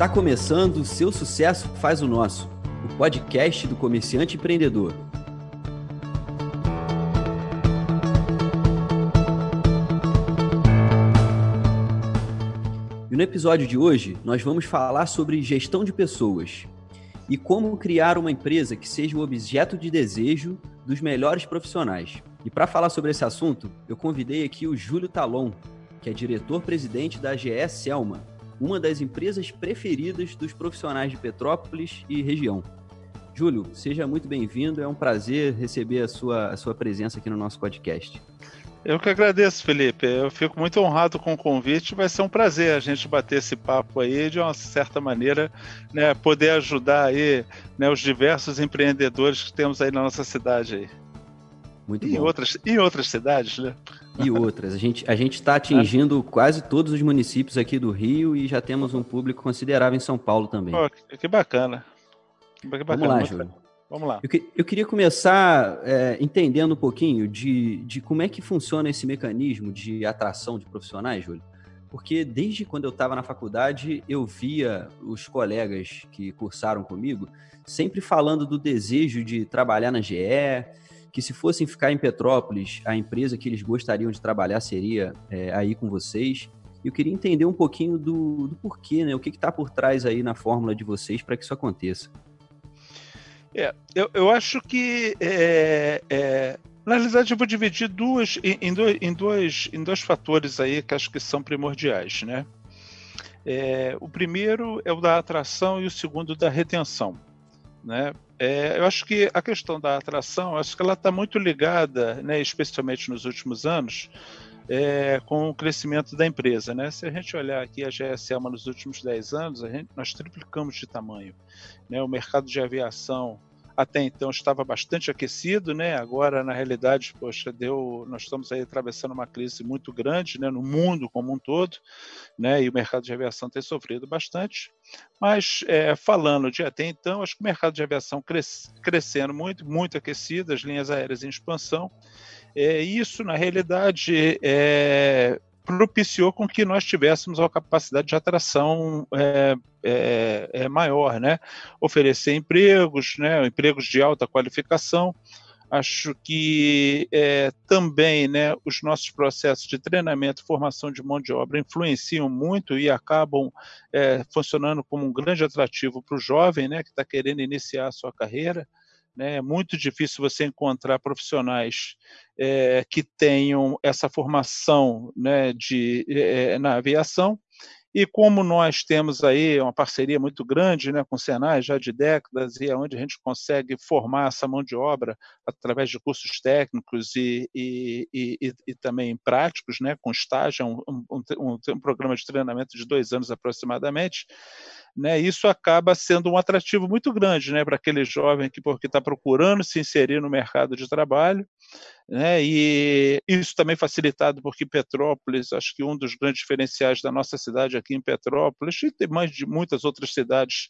Está começando o Seu Sucesso Faz o Nosso, o podcast do comerciante empreendedor. E no episódio de hoje, nós vamos falar sobre gestão de pessoas e como criar uma empresa que seja o objeto de desejo dos melhores profissionais. E para falar sobre esse assunto, eu convidei aqui o Júlio Talon, que é diretor-presidente da GE Selma, uma das empresas preferidas dos profissionais de Petrópolis e região. Júlio, seja muito bem-vindo, é um prazer receber a sua, a sua presença aqui no nosso podcast. Eu que agradeço, Felipe. Eu fico muito honrado com o convite. Vai ser um prazer a gente bater esse papo aí de uma certa maneira, né, poder ajudar aí né, os diversos empreendedores que temos aí na nossa cidade aí. Muito e bom. Em outras, em outras cidades, né? E outras. A gente a está atingindo quase todos os municípios aqui do Rio e já temos um público considerável em São Paulo também. Pô, que bacana. Que bacana. Vamos lá, Júlio. Vamos lá. Eu, que, eu queria começar é, entendendo um pouquinho de, de como é que funciona esse mecanismo de atração de profissionais, Júlio. Porque desde quando eu estava na faculdade, eu via os colegas que cursaram comigo sempre falando do desejo de trabalhar na GE, que se fossem ficar em Petrópolis, a empresa que eles gostariam de trabalhar seria é, aí com vocês. Eu queria entender um pouquinho do, do porquê, né? O que está por trás aí na fórmula de vocês para que isso aconteça. É, eu, eu acho que é, é, na realidade eu vou dividir duas em, em, dois, em, dois, em dois fatores aí que acho que são primordiais, né? É, o primeiro é o da atração e o segundo da retenção. Né? É, eu acho que a questão da atração, acho que ela está muito ligada, né, especialmente nos últimos anos, é, com o crescimento da empresa. Né? Se a gente olhar aqui a GSM nos últimos 10 anos, gente, nós triplicamos de tamanho. Né? O mercado de aviação até então estava bastante aquecido, né? Agora, na realidade, poxa, deu, nós estamos aí atravessando uma crise muito grande, né, no mundo como um todo, né? E o mercado de aviação tem sofrido bastante. Mas é, falando de até então, acho que o mercado de aviação cres, crescendo muito, muito aquecido, as linhas aéreas em expansão. É, isso, na realidade, é, propiciou com que nós tivéssemos uma capacidade de atração é, é, é maior, né? Oferecer empregos, né? Empregos de alta qualificação. Acho que é, também né, os nossos processos de treinamento e formação de mão de obra influenciam muito e acabam é, funcionando como um grande atrativo para o jovem né, que está querendo iniciar a sua carreira. Né? É muito difícil você encontrar profissionais é, que tenham essa formação né, de, é, na aviação. E como nós temos aí uma parceria muito grande né, com o Senai já de décadas, e é onde a gente consegue formar essa mão de obra através de cursos técnicos e, e, e, e também práticos, né, com estágio, um, um, um, um programa de treinamento de dois anos aproximadamente, né, isso acaba sendo um atrativo muito grande né, para aquele jovem que porque está procurando se inserir no mercado de trabalho, né, e isso também facilitado porque Petrópolis, acho que um dos grandes diferenciais da nossa cidade aqui em Petrópolis, e mais de muitas outras cidades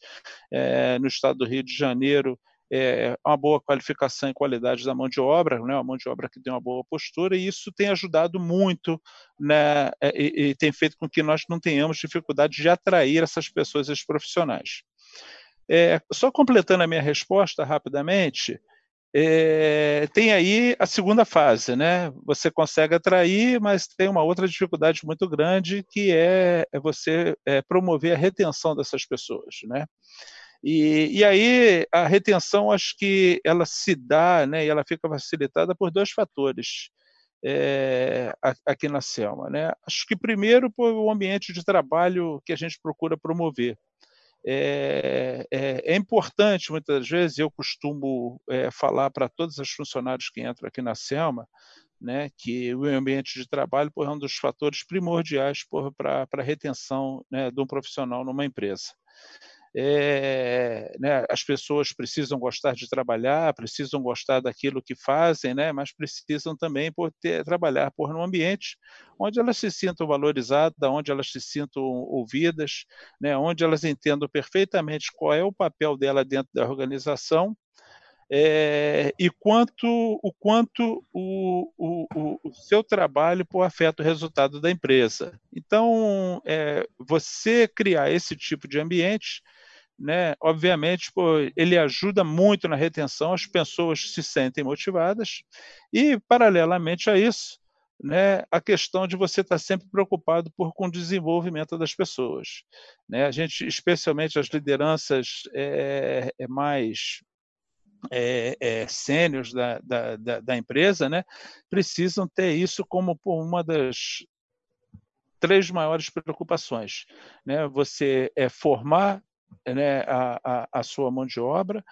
é, no estado do Rio de Janeiro, é, uma boa qualificação e qualidade da mão de obra, né, uma mão de obra que tem uma boa postura, e isso tem ajudado muito né, é, e, e tem feito com que nós não tenhamos dificuldade de atrair essas pessoas, esses profissionais. É, só completando a minha resposta rapidamente, é, tem aí a segunda fase, né? Você consegue atrair, mas tem uma outra dificuldade muito grande que é, é você é, promover a retenção dessas pessoas, né? E, e aí a retenção, acho que ela se dá, né, e ela fica facilitada por dois fatores é, aqui na Selma. Né? Acho que primeiro por o ambiente de trabalho que a gente procura promover. É, é, é, importante, muitas vezes, eu costumo é, falar para todos os funcionários que entram aqui na Selma, né, que o ambiente de trabalho por, é um dos fatores primordiais para a retenção né, de um profissional numa empresa é, né, as pessoas precisam gostar de trabalhar, precisam gostar daquilo que fazem, né, mas precisam também por ter, trabalhar por um ambiente onde elas se sintam valorizadas, onde elas se sintam ouvidas, né, onde elas entendam perfeitamente qual é o papel dela dentro da organização é, e quanto o quanto o, o, o, seu trabalho pô, afeta o resultado da empresa. Então, é, você criar esse tipo de ambiente, né, obviamente, pô, ele ajuda muito na retenção, as pessoas se sentem motivadas, e, paralelamente a isso, né, a questão de você estar sempre preocupado por, com o desenvolvimento das pessoas. Né? A gente, especialmente as lideranças é, é mais é, é, sênios da, da, da, da, empresa, né, precisam ter isso como uma das três maiores preocupações. Né? Você é formar né, a, a, a sua mão de obra,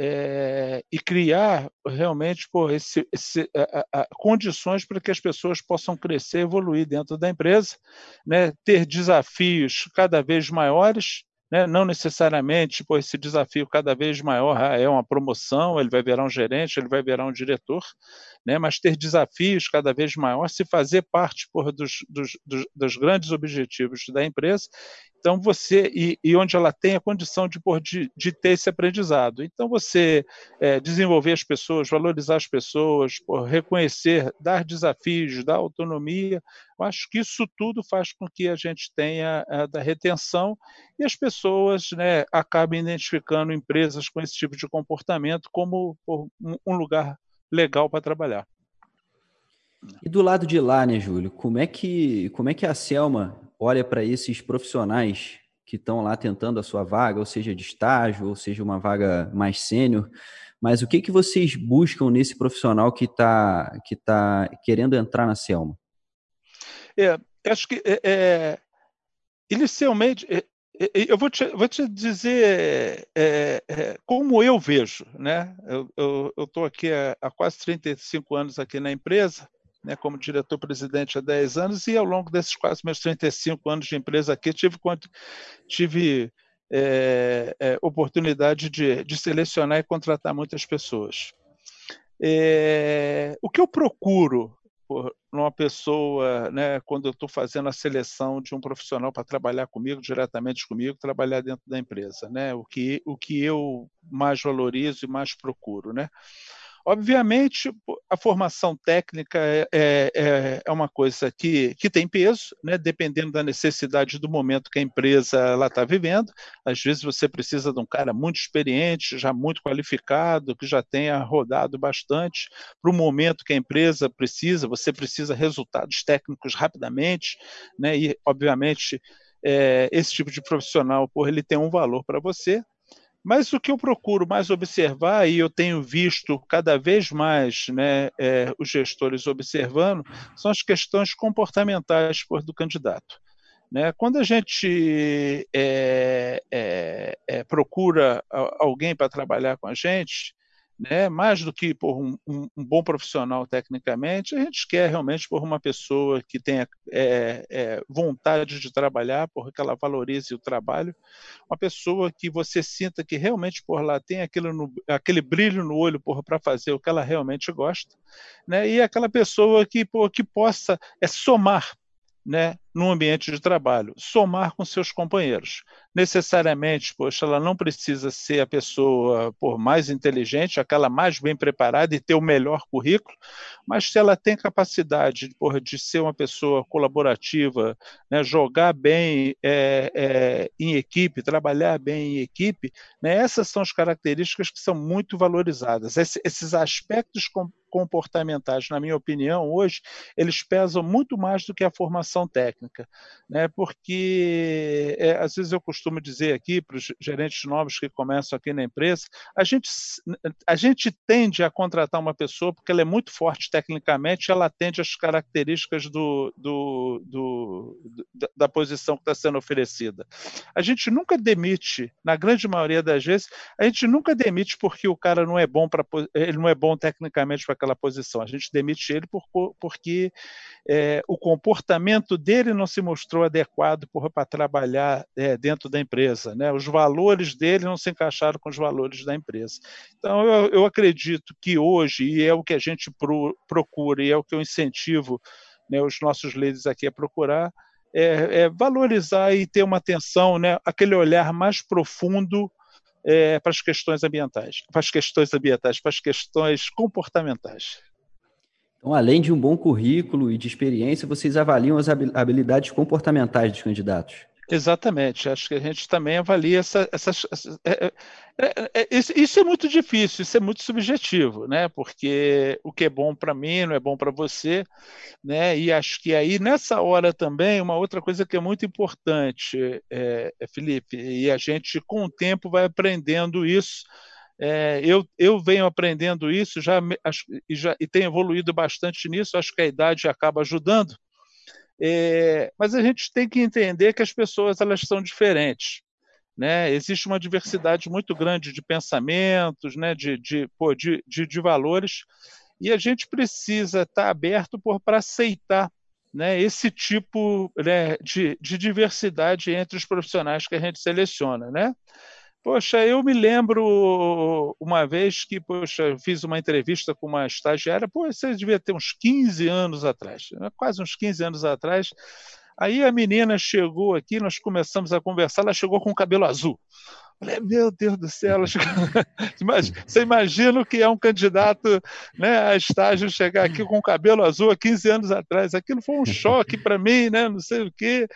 é, e criar realmente pô, esse, esse, a, condições para que as pessoas possam crescer, evoluir dentro da empresa, né, ter desafios cada vez maiores né? não necessariamente por esse desafio cada vez maior ah, é uma promoção, ele vai virar um gerente, ele vai virar um diretor, né? mas ter desafios cada vez maior, se fazer parte por, dos, dos, dos, dos grandes objetivos da empresa então você e, e, onde ela tem a condição de, de, de ter esse aprendizado. Então você é, desenvolver as pessoas, valorizar as pessoas, por reconhecer, dar desafios, dar autonomia, eu acho que isso tudo faz com que a gente tenha a, da retenção e as pessoas né, acabem identificando empresas com esse tipo de comportamento como um lugar legal para trabalhar. E do lado de lá, né, Júlio? Como é que como é que a Selma olha para esses profissionais que estão lá tentando a sua vaga, ou seja, de estágio, ou seja, uma vaga mais sênior, mas o que, que vocês buscam nesse profissional que está que tá querendo entrar na Selma? É, acho que é, é inicialmente é, eu vou te, vou te dizer é, é, como eu vejo, né? Eu estou aqui há, há, quase 35 anos aqui na empresa né, como diretor-presidente há 10 anos, e ao longo desses quase meus 35 anos de empresa aqui, tive, tive é, é, oportunidade de, de, selecionar e contratar muitas pessoas. É, o que eu procuro por uma pessoa, né, quando eu estou fazendo a seleção de um profissional para trabalhar comigo, diretamente comigo, trabalhar dentro da empresa, né, o que, o que eu mais valorizo e mais procuro, né? Obviamente, a formação técnica é, é, é, é uma coisa que, que tem peso, né? dependendo da necessidade do momento que a empresa está vivendo. Às vezes você precisa de um cara muito experiente, já muito qualificado, que já tenha rodado bastante. Para o momento que a empresa precisa, você precisa resultados técnicos rapidamente, né? e, obviamente, é, esse tipo de profissional, por ele tem um valor para você, mas o que eu procuro mais observar, e eu tenho visto cada vez mais né, é, os gestores observando, são as questões comportamentais do candidato. Né? Quando a gente é, é, é procura alguém para trabalhar com a gente, né? mais do que por um, um, um, bom profissional tecnicamente, a gente quer realmente por uma pessoa que tenha é, é, vontade de trabalhar, porque ela valorize o trabalho, uma pessoa que você sinta que realmente por lá tem aquele, no, aquele brilho no olho para fazer o que ela realmente gosta, né? e aquela pessoa que, que possa é, somar né, no ambiente de trabalho, somar com seus companheiros. Necessariamente, poxa, ela não precisa ser a pessoa por mais inteligente, aquela mais bem preparada e ter o melhor currículo, mas se ela tem capacidade por, de ser uma pessoa colaborativa, né, jogar bem é, é, em equipe, trabalhar bem em equipe, né, essas são as características que são muito valorizadas. Esse, esses aspectos comportamentais, na minha opinião, hoje, eles pesam muito mais do que a formação técnica, né? porque é, às vezes eu costumo dizer aqui para os gerentes novos que começam aqui na empresa, a gente, a gente tende a contratar uma pessoa porque ela é muito forte tecnicamente, ela atende às características do, do, do da posição que está sendo oferecida. A gente nunca demite, na grande maioria das vezes, a gente nunca demite porque o cara não é bom para ele não é bom tecnicamente para aquela posição. A gente demite ele por, porque é, o comportamento dele não se mostrou adequado para trabalhar é, dentro da empresa. Né? Os valores dele não se encaixaram com os valores da empresa. Então, eu, eu acredito que hoje, e é o que a gente pro, procura, e é o que eu incentivo né, os nossos líderes aqui a procurar, é, é, valorizar e ter uma atenção, né, aquele olhar mais profundo é, para as questões ambientais, para as questões ambientais, para as questões comportamentais. Então, além de um bom currículo e de experiência, vocês avaliam as habilidades comportamentais dos candidatos? Exatamente, acho que a gente também avalia essa, essas. Essa, é, é, é, é, isso é muito difícil, isso é muito subjetivo, né? Porque o que é bom para mim não é bom para você, né? E acho que aí nessa hora também uma outra coisa que é muito importante, é, é Felipe, e a gente com o tempo vai aprendendo isso. É, eu, eu venho aprendendo isso já, e já e tenho evoluído bastante nisso. Acho que a idade acaba ajudando é, mas a gente tem que entender que as pessoas elas são diferentes. Né? Existe uma diversidade muito grande de pensamentos, né? de, de, pô, de, de, de valores, e a gente precisa estar aberto para aceitar né, esse tipo né, de, de, diversidade entre os profissionais que a gente seleciona. Né? Poxa, eu me lembro uma vez que, poxa, fiz uma entrevista com uma estagiária, pô, você devia ter uns 15 anos atrás, né? quase uns 15 anos atrás. Aí a menina chegou aqui, nós começamos a conversar, ela chegou com o cabelo azul. Falei, meu Deus do céu, você imagina o que é um candidato né, a estágio chegar aqui com o cabelo azul há 15 anos atrás. Aquilo foi um choque para mim, né? não sei o quê.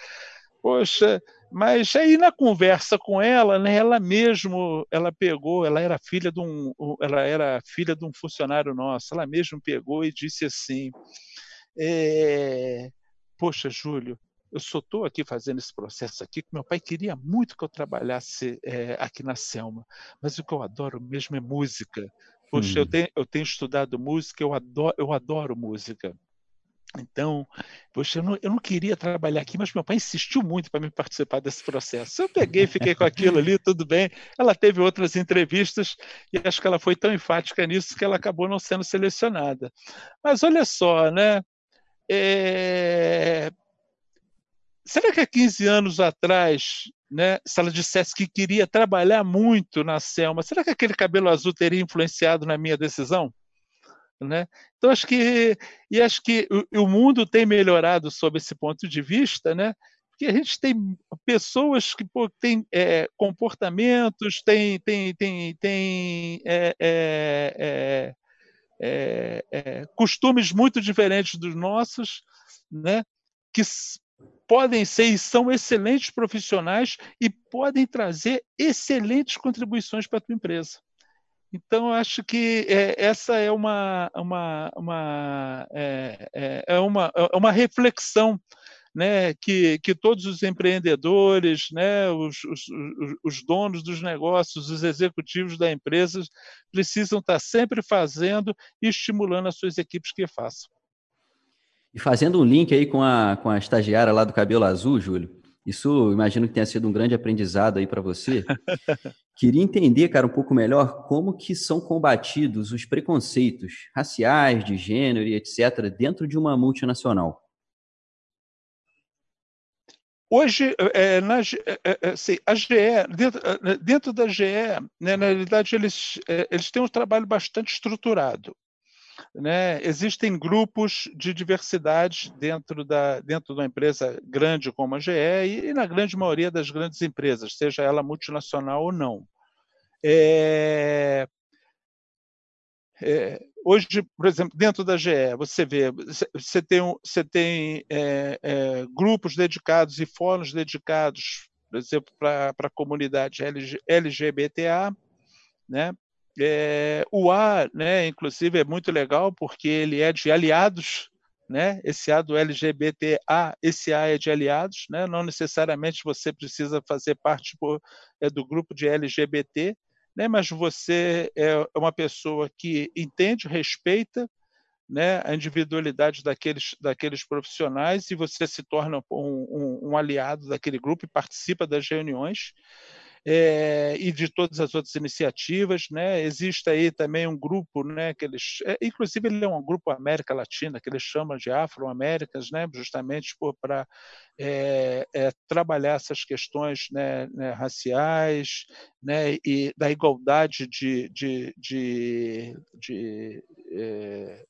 Poxa, mas aí na conversa com ela, né, ela mesmo, ela pegou, ela era filha de um, ela era filha de um funcionário nosso, ela mesmo pegou e disse assim, é, poxa, Júlio, eu só estou aqui fazendo esse processo aqui, que meu pai queria muito que eu trabalhasse é, aqui na Selma, mas o que eu adoro mesmo é música. Poxa, hum. eu, tenho, eu tenho estudado música, eu adoro, eu adoro música. Então, poxa, eu não, eu não, queria trabalhar aqui, mas meu pai insistiu muito para me participar desse processo. Eu peguei, fiquei com aquilo ali, tudo bem. Ela teve outras entrevistas e acho que ela foi tão enfática nisso que ela acabou não sendo selecionada. Mas olha só, né? É... Será que há 15 anos atrás, né, se ela dissesse que queria trabalhar muito na Selma, será que aquele cabelo azul teria influenciado na minha decisão? Né? Então acho que e acho que o, o, mundo tem melhorado sob esse ponto de vista, né? Porque a gente tem pessoas que pô, têm é, comportamentos, têm tem, tem, tem é, é, é, é, costumes muito diferentes dos nossos, né? Que podem ser e são excelentes profissionais e podem trazer excelentes contribuições para a tua empresa. Então, eu acho que é, essa é uma, uma, uma, é, é, é uma, é uma reflexão né, que, que todos os empreendedores, né, os, os, os, donos dos negócios, os executivos da empresa precisam estar sempre fazendo e estimulando as suas equipes que façam. E fazendo um link aí com a, com a estagiária lá do cabelo azul, Júlio, isso imagino que tenha sido um grande aprendizado aí para você. Queria entender, cara, um pouco melhor como que são combatidos os preconceitos raciais, de gênero e etc. dentro de uma multinacional. Hoje, é, na, é, assim, a GE, dentro, dentro da GE, né, na realidade, eles, eles têm um trabalho bastante estruturado. Né? Existem grupos de diversidade dentro da, dentro de uma empresa grande como a GE e, e na grande maioria das grandes empresas, seja ela multinacional ou não. É, é, hoje, por exemplo, dentro da GE, você vê, você tem, você tem é, é, grupos dedicados e fóruns dedicados, por exemplo, para a comunidade LGBTA, né? É, o A, né, inclusive, é muito legal porque ele é de aliados, né? Esse A do LGBTA, esse A é de aliados, né? Não necessariamente você precisa fazer parte por, é, do grupo de LGBT, né? Mas você é uma pessoa que entende, respeita, né, a individualidade daqueles, daqueles profissionais e você se torna um, um, um aliado daquele grupo e participa das reuniões é, e de todas as outras iniciativas. Né? Existe aí também um grupo, né, que eles, é, inclusive ele é um grupo América Latina, que eles chamam de Afro-Américas, né, justamente para é, trabalhar essas questões né, né, raciais né, e da igualdade de, de, de, de é,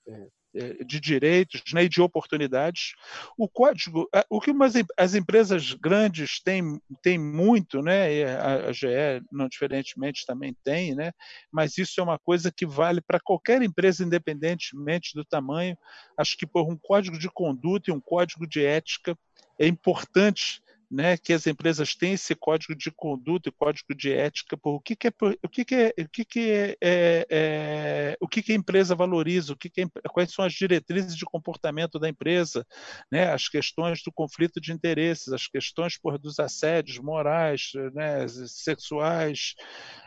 de direitos né, e de oportunidades. O código, o que umas, as empresas grandes têm, têm muito, né, a, a GE, não diferentemente, também tem, né, mas isso é uma coisa que vale para qualquer empresa, independentemente do tamanho. Acho que por um código de conduta e um código de ética é importante né, que as empresas têm esse código de conduta e código de ética por o que, que é o que, que é o que, que é, é, é, o que, que a empresa valoriza o que, que quais são as diretrizes de comportamento da empresa né, as questões do conflito de interesses as questões por dos assédios morais né, sexuais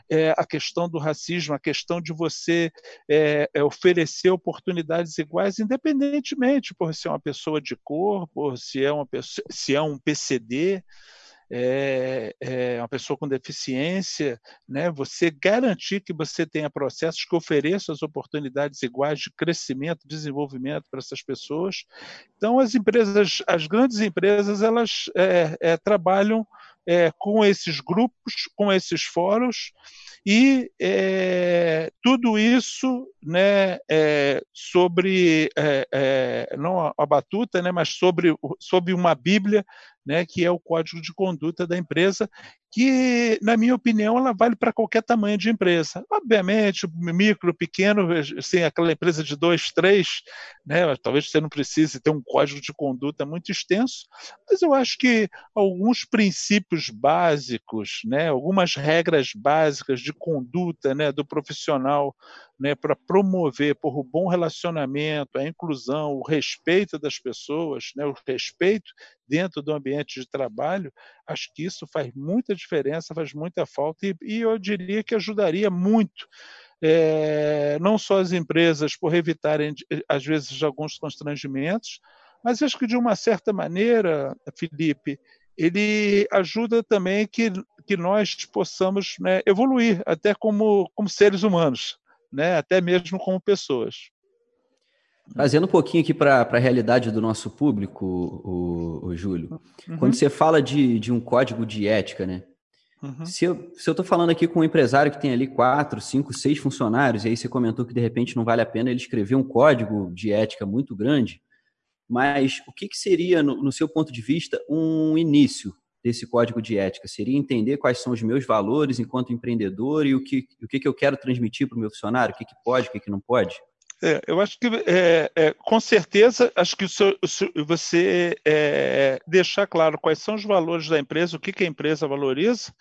é, a questão do racismo, a questão de você é, é, oferecer oportunidades iguais, independentemente por se é uma pessoa de cor, por se é, uma pessoa, se é um PCD, é, é, uma pessoa com deficiência, né? você garantir que você tenha processos que ofereçam as oportunidades iguais de crescimento, desenvolvimento para essas pessoas. Então, as empresas, as grandes empresas, elas é, é trabalham é, com esses grupos, com esses fóruns, e é, tudo isso né, é, sobre, não a batuta, né, mas sobre, sobre uma Bíblia, né, que é o código de conduta da empresa, que, na minha opinião, ela vale para qualquer tamanho de empresa. Obviamente, micro, pequeno, assim, aquela empresa de dois, três, né, talvez você não precise ter um código de conduta muito extenso, mas eu acho que alguns princípios básicos, né, algumas regras básicas de conduta né, do profissional né, para promover por o bom relacionamento, a inclusão, o respeito das pessoas, né, o respeito dentro do ambiente de trabalho, acho que isso faz muita diferença, faz muita falta e, e eu diria que ajudaria muito. É, não só as empresas por evitarem, às vezes, alguns constrangimentos, mas acho que, de uma certa maneira, Felipe, ele ajuda também que, que nós possamos né, evoluir, até como, como seres humanos né? até mesmo como pessoas. Trazendo um pouquinho aqui para a realidade do nosso público, o, o Júlio, uhum. quando você fala de, de um código de ética, né? Uhum. Se eu estou falando aqui com um empresário que tem ali quatro, cinco, seis funcionários, e aí você comentou que de repente não vale a pena ele escrever um código de ética muito grande, mas o que, que seria, no, no seu ponto de vista, um início desse código de ética? Seria entender quais são os meus valores enquanto empreendedor e o que, o que, que eu quero transmitir para o meu funcionário, o que, que pode, o que, que não pode? É, eu acho que, é, é, com certeza, acho que o seu, o seu, você é, deixar claro quais são os valores da empresa, o que, que a empresa valoriza,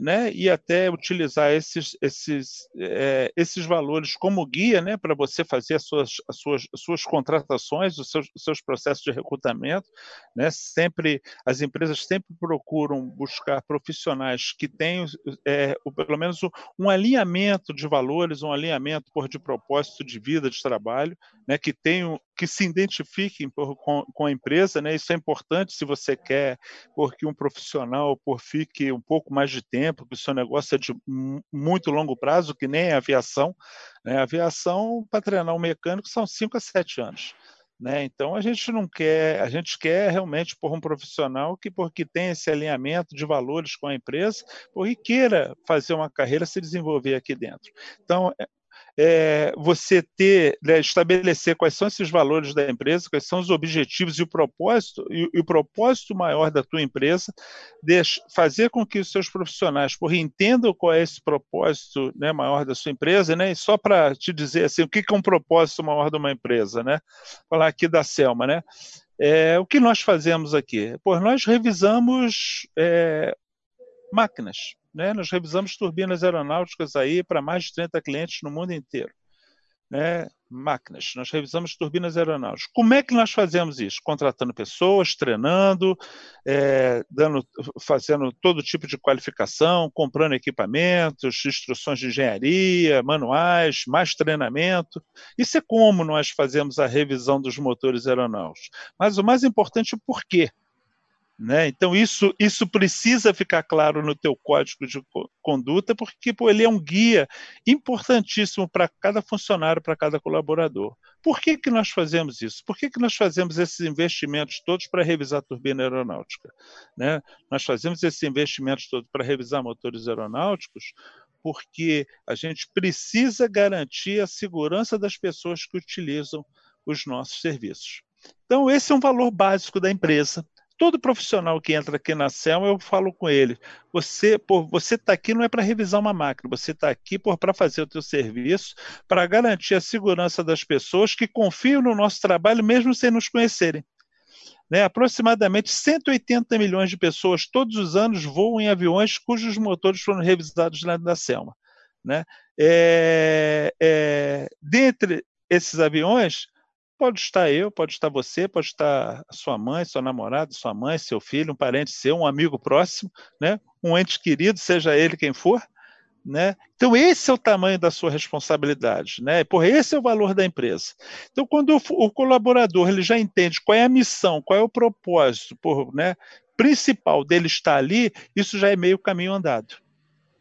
né, e até utilizar esses, esses, é, esses valores como guia né, para você fazer as suas, as suas, as suas contratações, os seus, os seus processos de recrutamento. Né, sempre As empresas sempre procuram buscar profissionais que tenham é, pelo menos um, um, alinhamento de valores, um alinhamento por de propósito de vida, de trabalho, né, que tenham que se identifiquem por, com, com, a empresa, né? Isso é importante se você quer porque um profissional por fique um pouco mais de tempo, que o seu negócio é de muito longo prazo, que nem a aviação. Né? A aviação, para treinar um mecânico, são 5 a 7 anos. Né? Então a gente não quer, a gente quer realmente por um profissional que porque tem esse alinhamento de valores com a empresa, porque queira fazer uma carreira se desenvolver aqui dentro. Então é, você ter, né, estabelecer quais são esses valores da empresa, quais são os objetivos e o propósito, e, e o propósito maior da tua empresa, deixa, fazer com que os seus profissionais por, entendam qual é esse propósito né, maior da sua empresa, né, e só para te dizer assim, o que é um propósito maior de uma empresa, né? Falar aqui da Selma, né? É, o que nós fazemos aqui? Pois nós revisamos é, máquinas, né? Nós revisamos turbinas aeronáuticas aí para mais de 30 clientes no mundo inteiro. Né? Máquinas, nós revisamos turbinas aeronáuticas. Como é que nós fazemos isso? Contratando pessoas, treinando, é, dando, fazendo todo tipo de qualificação, comprando equipamentos, instruções de engenharia, manuais, mais treinamento. Isso é como nós fazemos a revisão dos motores aeronáuticos. Mas o mais importante é o porquê. Né? Então, isso, isso precisa ficar claro no teu código de conduta, porque pô, ele é um guia importantíssimo para cada funcionário, para cada colaborador. Por que, que nós fazemos isso? Por que, que nós fazemos esses investimentos todos para revisar a turbina aeronáutica? Né? Nós fazemos esses investimentos todos para revisar motores aeronáuticos porque a gente precisa garantir a segurança das pessoas que utilizam os nossos serviços. Então, esse é um valor básico da empresa. Todo profissional que entra aqui na Selma, eu falo com ele: você você está aqui não é para revisar uma máquina, você está aqui para fazer o teu serviço, para garantir a segurança das pessoas que confiam no nosso trabalho, mesmo sem nos conhecerem. Né, aproximadamente 180 milhões de pessoas todos os anos voam em aviões cujos motores foram revisados na da Selma. Né? É, é, dentre esses aviões, pode estar eu, pode estar você, pode estar sua mãe, sua namorada, sua mãe, seu filho, um parente seu, um amigo próximo, né? um ente querido, seja ele quem for. Né? Então, esse é o tamanho da sua responsabilidade. Né? Por esse é o valor da empresa. Então, quando o, o colaborador ele já entende qual é a missão, qual é o propósito por, né, principal dele estar ali, isso já é meio caminho andado.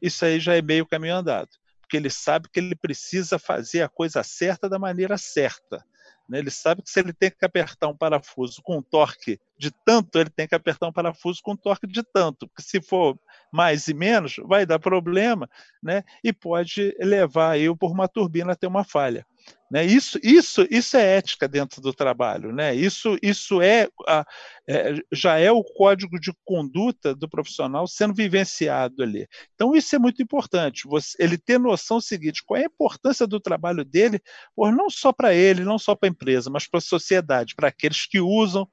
Isso aí já é meio caminho andado. Porque ele sabe que ele precisa fazer a coisa certa da maneira certa. Né? Ele sabe que se ele tem que apertar um parafuso com um torque de tanto, ele tem que apertar um parafuso com torque de tanto, porque se for mais e menos, vai dar problema né? e pode levar aí por uma turbina a ter uma falha. Né? Isso, isso, isso é ética dentro do trabalho. Né? Isso, isso é, a, é, já é o código de conduta do profissional sendo vivenciado ali. Então, isso é muito importante. Você, ele ter noção seguinte: qual é a importância do trabalho dele, por, não só para ele, não só para a empresa, mas para a sociedade, para aqueles que usam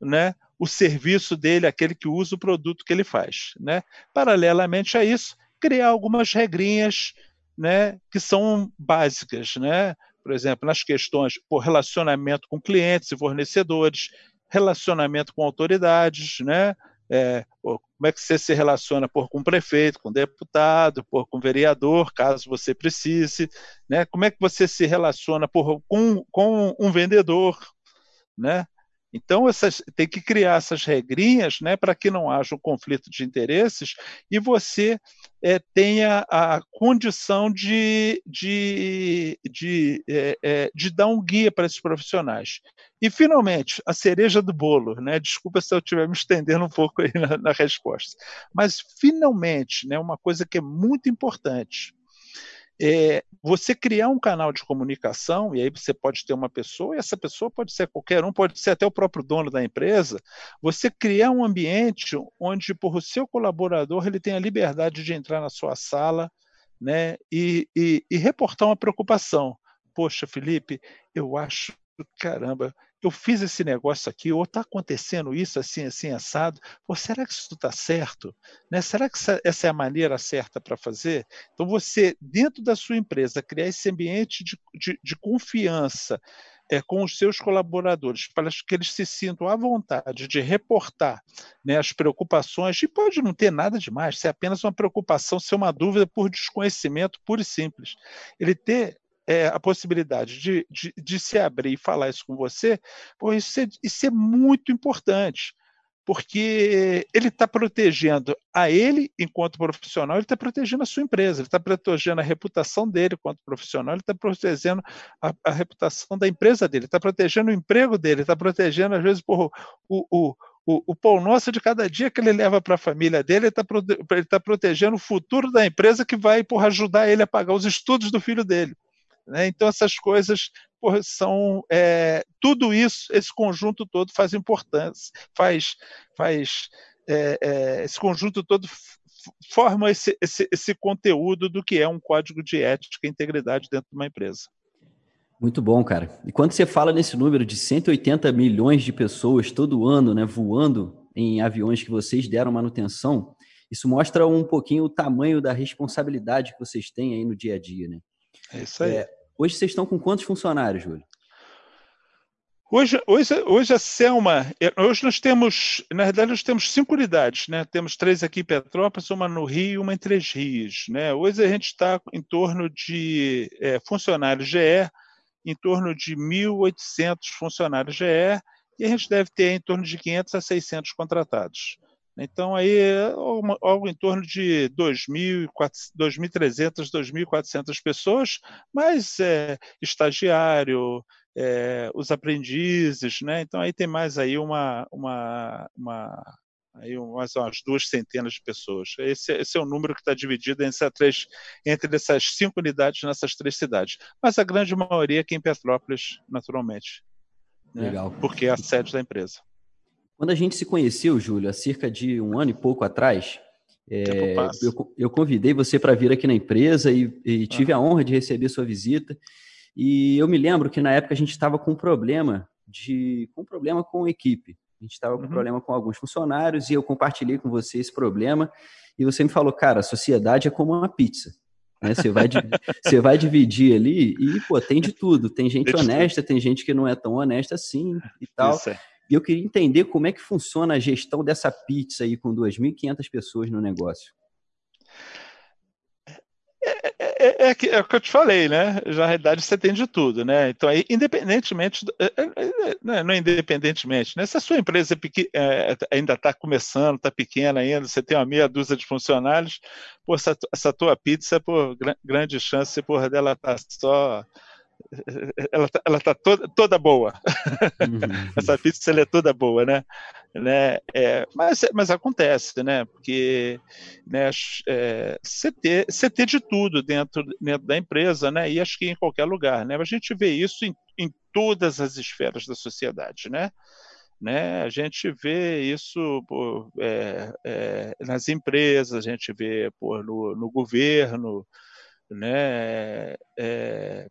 né, o serviço dele, aquele que usa o produto que ele faz. Né? Paralelamente a isso, criar algumas regrinhas né, que são básicas, né? por exemplo, nas questões por relacionamento com clientes e fornecedores, relacionamento com autoridades, né? É, como é que você se relaciona por com prefeito, com deputado, por com vereador, caso você precise, né? Como é que você se relaciona por, com, com um vendedor, né? Então, essas, tem que criar essas regrinhas né, para que não haja um conflito de interesses e você é, tenha a condição de, de, de, é, de dar um guia para esses profissionais. E, finalmente, a cereja do bolo, né? desculpa se eu estiver me estendendo um pouco aí na, na resposta, mas, finalmente, né, uma coisa que é muito importante, é, você criar um canal de comunicação, e aí você pode ter uma pessoa, e essa pessoa pode ser qualquer um, pode ser até o próprio dono da empresa, você criar um ambiente onde, o seu colaborador, ele tem a liberdade de entrar na sua sala né, e, e, e reportar uma preocupação. Poxa, Felipe, eu acho, caramba, eu fiz esse negócio aqui, ou está acontecendo isso assim, assim, assado, Pô, será que isso está certo? Né? Será que essa é a maneira certa para fazer? Então, você, dentro da sua empresa, criar esse ambiente de, de, de confiança é, com os seus colaboradores, para que eles se sintam à vontade de reportar né, as preocupações, e pode não ter nada demais, ser apenas uma preocupação, ser uma dúvida por desconhecimento puro e simples. Ele ter é, a possibilidade de, de, de, se abrir e falar isso com você, isso, é, isso é muito importante, porque ele está protegendo a ele enquanto profissional, ele está protegendo a sua empresa, ele está protegendo a reputação dele enquanto profissional, ele está protegendo a, a, reputação da empresa dele, está protegendo o emprego dele, está protegendo, às vezes, por, o, o o, o pão nosso de cada dia que ele leva para a família dele, ele está tá protegendo o futuro da empresa que vai por ajudar ele a pagar os estudos do filho dele. Né? Então, essas coisas porra, são. É, tudo isso, esse conjunto todo faz importância, faz. faz é, é, esse conjunto todo forma esse, esse, esse conteúdo do que é um código de ética e integridade dentro de uma empresa. Muito bom, cara. E quando você fala nesse número de 180 milhões de pessoas todo ano, né, voando em aviões que vocês deram manutenção, isso mostra um pouquinho o tamanho da responsabilidade que vocês têm aí no dia a dia, né? É isso aí. É, Hoje vocês estão com quantos funcionários, Júlio? Hoje, hoje, hoje a Selma, é, hoje nós temos, na verdade, nós temos cinco unidades, né? Temos três aqui em Petrópolis, uma no Rio e uma em Três Rios, né? Hoje a gente está em torno de é, funcionários GE, em torno de 1.800 funcionários GE, e a gente deve ter em torno de 500 a 600 contratados. Então, aí é algo em torno de 2.300, 2.400 pessoas, mas é, estagiário, é, os aprendizes, né? Então, aí tem mais aí uma, uma, uma aí umas, umas duas centenas de pessoas. Esse, esse é o número que está dividido entre, três, entre essas cinco unidades nessas três cidades. Mas a grande maioria aqui em Petrópolis, naturalmente. Né? Legal. Porque é a sede da empresa. Quando a gente se conheceu, Júlio, há cerca de um ano e pouco atrás, é, eu, eu, convidei você para vir aqui na empresa e, e tive ah. a honra de receber sua visita. E eu me lembro que na época a gente estava com um problema de com um problema com a equipe. A gente estava com um uhum. problema com alguns funcionários e eu compartilhei com você esse problema. E você me falou, cara, a sociedade é como uma pizza. Né? Você, vai, você vai dividir ali e, pô, tem de tudo. Tem gente honesta, tem gente que não é tão honesta assim e tal. Isso é. E eu queria entender como é que funciona a gestão dessa pizza aí com 2.500 pessoas no negócio. É, é, é, é, é, o que eu te falei, né? Já na realidade você tem de tudo, né? Então, independentemente, é, é, é, não independentemente, né? Se a sua empresa ainda está começando, está pequena ainda, você tem uma meia dúzia de funcionários, pô, essa, essa tua pizza, por grande chance, porra, dela tá só ela tá, ela tá toda, toda boa. Uhum. Essa pizza ela é toda boa, né? né? É, mas, mas acontece, né? Porque né, é, você, ter de tudo dentro, dentro da empresa, né? E acho que em qualquer lugar, né? A gente vê isso em, em todas as esferas da sociedade, né? Né? A gente vê isso por, é, é, nas empresas, a gente vê por, no, no governo, né? É,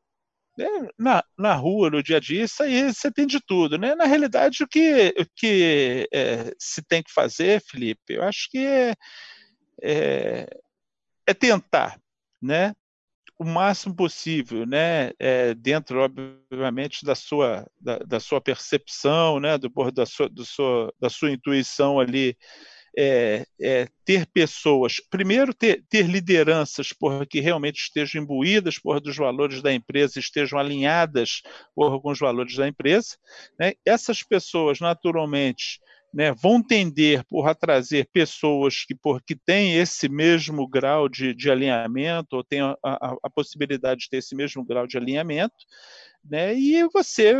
né, na, na rua, no dia a dia, isso aí você tem de tudo. Né? Na realidade, o que, o que é, se tem que fazer, Felipe, eu acho que é, é, é tentar, né? o máximo possível, né, é, dentro, obviamente, da sua, da, da, sua percepção, né, do, da, sua, do sua, da sua intuição ali, é, é, ter pessoas, primeiro ter, ter lideranças porra, que realmente estejam imbuídas porra, dos valores da empresa, estejam alinhadas porra, com os valores da empresa. Né? Essas pessoas, naturalmente, né, vão tender por a trazer pessoas que, por, que têm esse mesmo grau de, de alinhamento, ou têm a, a, a, possibilidade de ter esse mesmo grau de alinhamento, né, e você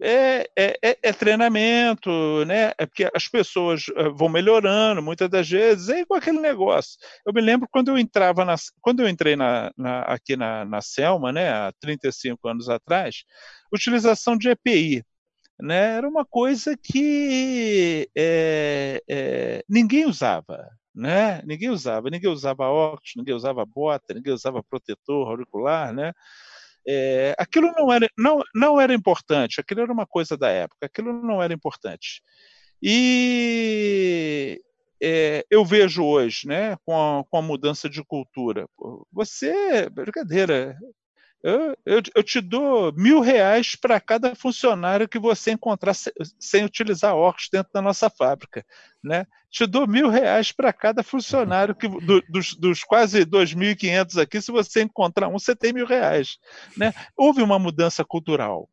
é, é, é, é, treinamento, né? É porque as pessoas eh, vão melhorando, muitas das vezes, é igual aquele negócio. Eu me lembro quando eu entrava na, quando eu entrei na, na, aqui na, na Selma, né, há 35 anos atrás, utilização de EPI. Né, era uma coisa que é, é, ninguém usava, né? Ninguém usava, ninguém usava óculos, ninguém usava bota, ninguém usava protetor auricular, né? É, aquilo não era, não, não era importante, aquilo era uma coisa da época, aquilo não era importante. E é, eu vejo hoje, né, com a, com a mudança de cultura, você, brincadeira, eu, eu, eu, te dou mil reais para cada funcionário que você encontrar sem, sem utilizar óculos dentro da nossa fábrica. Né? Te dou mil reais para cada funcionário que, do, dos, dos, quase 2.500 aqui, se você encontrar um, você tem mil reais. Né? Houve uma mudança cultural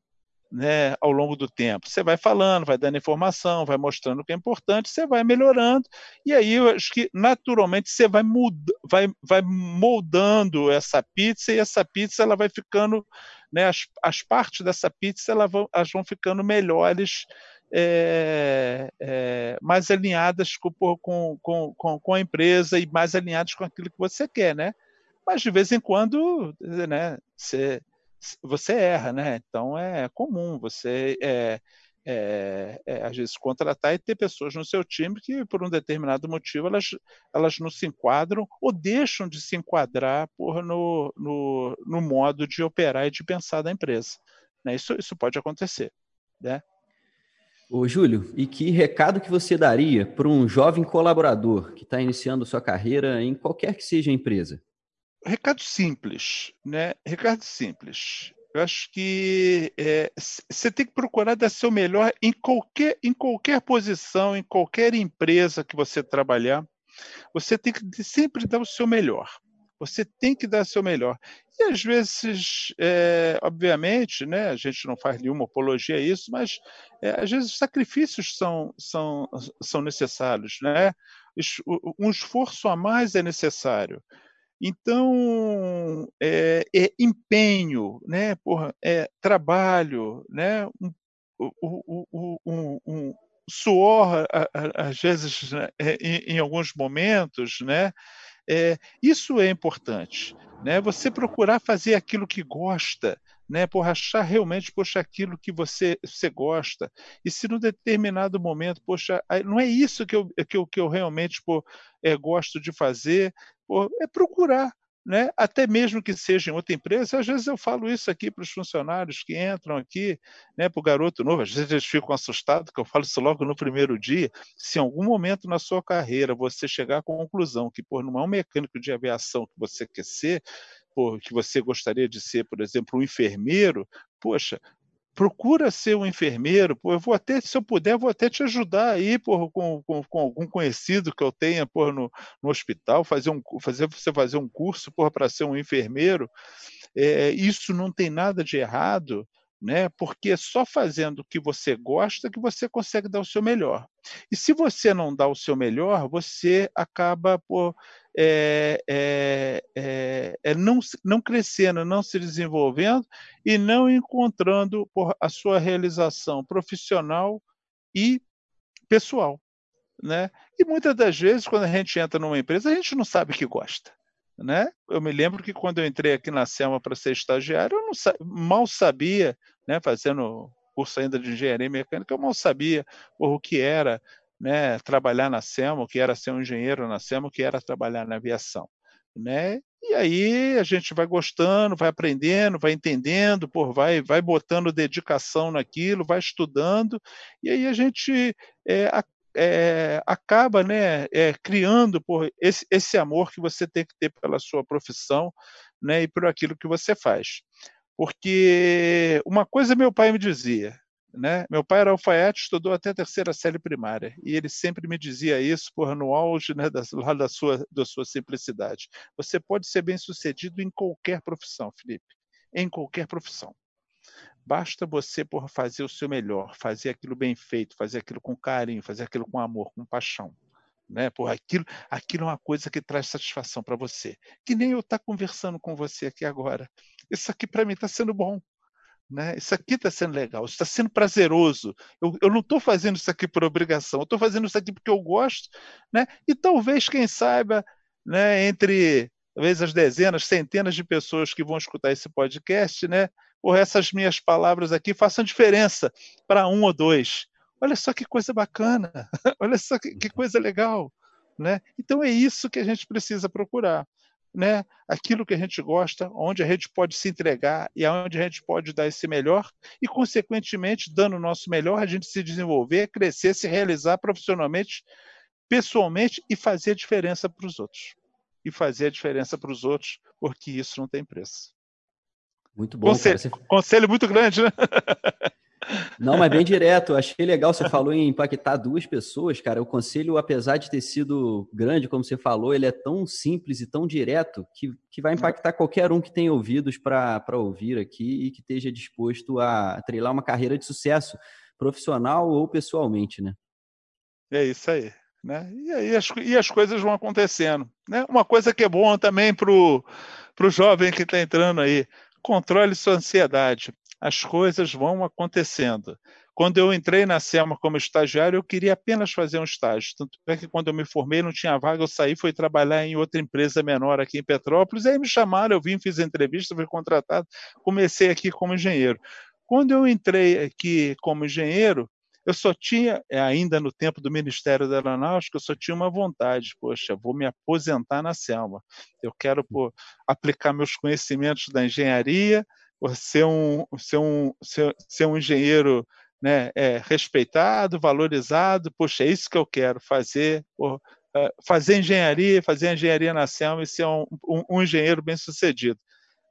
né, ao longo do tempo. Você vai falando, vai dando informação, vai mostrando o que é importante, você vai melhorando, e aí eu acho que naturalmente você vai, muda, vai, vai moldando essa pizza, e essa pizza ela vai ficando, né, as, as partes dessa pizza elas vão, elas vão ficando melhores, é, é, mais alinhadas com, com, com, com a empresa e mais alinhadas com aquilo que você quer, né? Mas de vez em quando, né, você você erra, né? Então é comum você é, é, é, às vezes contratar e ter pessoas no seu time que por um determinado motivo elas, elas não se enquadram ou deixam de se enquadrar por, no, no, no modo de operar e de pensar da empresa. Né? Isso, isso pode acontecer. Né? Ô, Júlio, e que recado que você daria para um jovem colaborador que está iniciando sua carreira em qualquer que seja a empresa? Recado simples, né? Recado simples. Eu acho que você é, tem que procurar dar seu melhor em qualquer, em qualquer posição, em qualquer empresa que você trabalhar. Você tem que sempre dar o seu melhor. Você tem que dar o seu melhor. E às vezes, é, obviamente, né, a gente não faz nenhuma apologia a isso, mas é, às vezes os sacrifícios são, são, são necessários. Né? Um esforço a mais é necessário. Então, é, é empenho, né? Porra, é trabalho, né? Um, um, um, um suor, às vezes, né? É, em, em, alguns momentos, né? É, isso é importante, né? Você procurar fazer aquilo que gosta, né, por achar realmente, poxa, aquilo que você, você gosta. E se num determinado momento, poxa, não é isso que eu, que eu, que eu realmente pô, é, gosto de fazer, é procurar. Né? até mesmo que seja em outra empresa, às vezes eu falo isso aqui para os funcionários que entram aqui, né, para o garoto novo, às vezes eles ficam assustados, que eu falo isso logo no primeiro dia. Se em algum momento na sua carreira você chegar à conclusão que por não é um mecânico de aviação que você quer ser, que você gostaria de ser, por exemplo, um enfermeiro, poxa, procura ser um enfermeiro, pô, eu vou até, se eu puder, vou até te ajudar aí, por, com, com, com, algum conhecido que eu tenha por, no, no hospital, fazer, um, fazer você fazer um curso para ser um enfermeiro. É, isso não tem nada de errado, né? Porque é só fazendo o que você gosta que você consegue dar o seu melhor. E se você não dá o seu melhor, você acaba por é, é, é, é não, não crescendo, não se desenvolvendo e não encontrando a sua realização profissional e pessoal. Né? E muitas das vezes, quando a gente entra numa empresa, a gente não sabe que gosta. Né? Eu me lembro que quando eu entrei aqui na Selma para ser estagiário, eu não, mal sabia, né, fazendo curso ainda de engenharia mecânica, eu mal sabia o que era né, trabalhar na Selma, o que era ser um engenheiro na Selma, o que era trabalhar na aviação. Né? E aí a gente vai gostando, vai aprendendo, vai entendendo, por vai, vai botando dedicação naquilo, vai estudando, e aí a gente é, é, acaba né, é, criando por esse, esse amor que você tem que ter pela sua profissão né, e por aquilo que você faz. Porque uma coisa meu pai me dizia, né? Meu pai era alfaiate, estudou até a terceira série primária, e ele sempre me dizia isso por no auge né, da, lá da, sua, da sua simplicidade. Você pode ser bem sucedido em qualquer profissão, Felipe, em qualquer profissão. Basta você por fazer o seu melhor, fazer aquilo bem feito, fazer aquilo com carinho, fazer aquilo com amor, com paixão. Né? Aquilo, aquilo é uma coisa que traz satisfação para você. Que nem eu estar tá conversando com você aqui agora. Isso aqui para mim está sendo bom. Né? Isso aqui está sendo legal, isso está sendo prazeroso. Eu, eu não estou fazendo isso aqui por obrigação, eu estou fazendo isso aqui porque eu gosto, né? E talvez, quem saiba, né, entre talvez as dezenas, centenas de pessoas que vão escutar esse podcast, né? por essas minhas palavras aqui façam diferença para um ou dois. Olha só que coisa bacana, olha só que, que coisa legal. Né? Então é isso que a gente precisa procurar. Né? Aquilo que a gente gosta, onde a gente pode se entregar e aonde a gente pode dar esse melhor e, consequentemente, dando o nosso melhor, a gente se desenvolver, crescer, se realizar profissionalmente, pessoalmente e fazer a diferença para os outros. E fazer a diferença para os outros, porque isso não tem preço. Muito bom. Conselho, você... conselho muito grande, né? Não, mas bem direto. Achei legal. Você falou em impactar duas pessoas, cara. O conselho, apesar de ter sido grande, como você falou, ele é tão simples e tão direto que, que vai impactar qualquer um que tenha ouvidos para ouvir aqui e que esteja disposto a treinar uma carreira de sucesso, profissional ou pessoalmente, né? É isso aí. Né? E aí as, e as coisas vão acontecendo. Né? Uma coisa que é bom também para o jovem que está entrando aí controle sua ansiedade. As coisas vão acontecendo. Quando eu entrei na SEMA como estagiário, eu queria apenas fazer um estágio. Tanto é que quando eu me formei, não tinha vaga, eu saí, fui trabalhar em outra empresa menor aqui em Petrópolis, aí me chamaram, eu vim, fiz entrevista, fui contratado, comecei aqui como engenheiro. Quando eu entrei aqui como engenheiro, eu só tinha, é, ainda no tempo do Ministério da Aeronáutica, eu só tinha uma vontade, poxa, vou me aposentar na Selma. Eu quero pô, aplicar meus conhecimentos da engenharia, ser um, ser um, ser, ser um engenheiro né, é, respeitado, valorizado, poxa, é isso que eu quero, fazer, é, fazer engenharia, fazer engenharia na Selma e ser um, um, um engenheiro bem sucedido.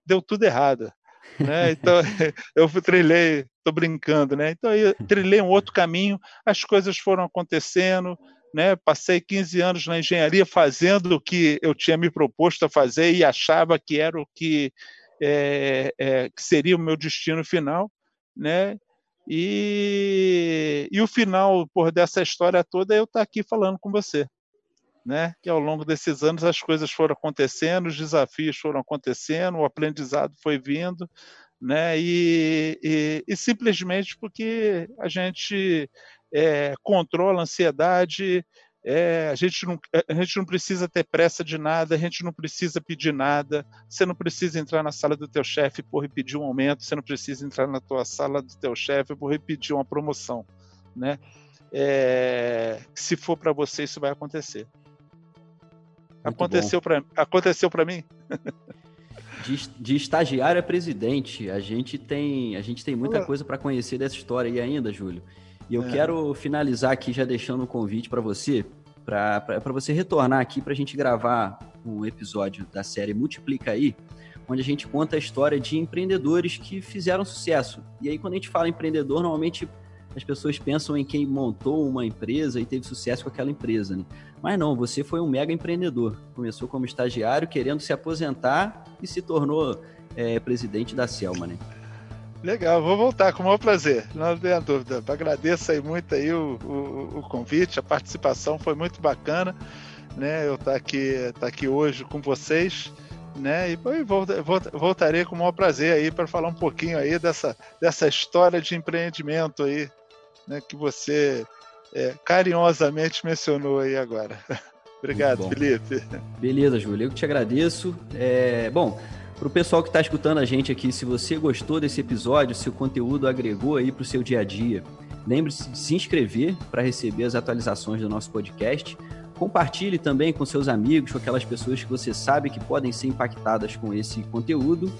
Deu tudo errado. Né? Então, eu trilhei, estou brincando, né? Então, eu trilhei um outro caminho, as coisas foram acontecendo, né? Passei 15 anos na engenharia fazendo o que eu tinha me proposto a fazer e achava que era o que, é, é, que seria o meu destino final, né? E, e o final por dessa história toda é eu estar aqui falando com você né? Que ao longo desses anos as coisas foram acontecendo, os desafios foram acontecendo, o aprendizado foi vindo, né? E, e, e simplesmente porque a gente é, controla a ansiedade, É, a, gente não, a gente não precisa ter pressa de nada, a gente não precisa pedir nada, você não precisa entrar na sala do teu chefe por pedir um aumento, você não precisa entrar na tua sala do teu chefe por pedir uma promoção, né? É, se for para você, isso vai acontecer. Muito aconteceu para aconteceu para mim. De, de, estagiário a presidente, a gente tem a gente tem muita coisa para conhecer dessa história aí ainda, Júlio. E eu é. quero finalizar aqui já deixando um convite para você, para você retornar aqui para a gente gravar um episódio da série Multiplica aí, onde a gente conta a história de empreendedores que fizeram sucesso. E aí, quando a gente fala empreendedor, normalmente as pessoas pensam em quem montou uma empresa e teve sucesso com aquela empresa, né? Mas não, você foi um mega empreendedor. Começou como estagiário, querendo se aposentar e se tornou é, presidente da Selma, né? Legal, vou voltar com o maior prazer, não tenha dúvida. Agradeço aí muito aí o, o, o, convite, a participação foi muito bacana, né? Eu estar tá aqui, tá aqui hoje com vocês, né? E voltarei com o maior prazer aí para falar um pouquinho aí dessa, dessa história de empreendimento aí, né? Que você é, carinhosamente mencionou aí agora. Obrigado, Felipe. Beleza, Júlio, eu que te agradeço. É, bom, para o pessoal que está escutando a gente aqui, se você gostou desse episódio, se o conteúdo agregou aí para o seu dia a dia, lembre-se de se inscrever para receber as atualizações do nosso podcast. Compartilhe também com seus amigos, com aquelas pessoas que você sabe que podem ser impactadas com esse conteúdo.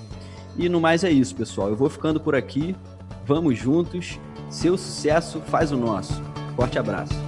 E no mais é isso, pessoal. Eu vou ficando por aqui. Vamos juntos. Seu sucesso faz o nosso. Forte abraço.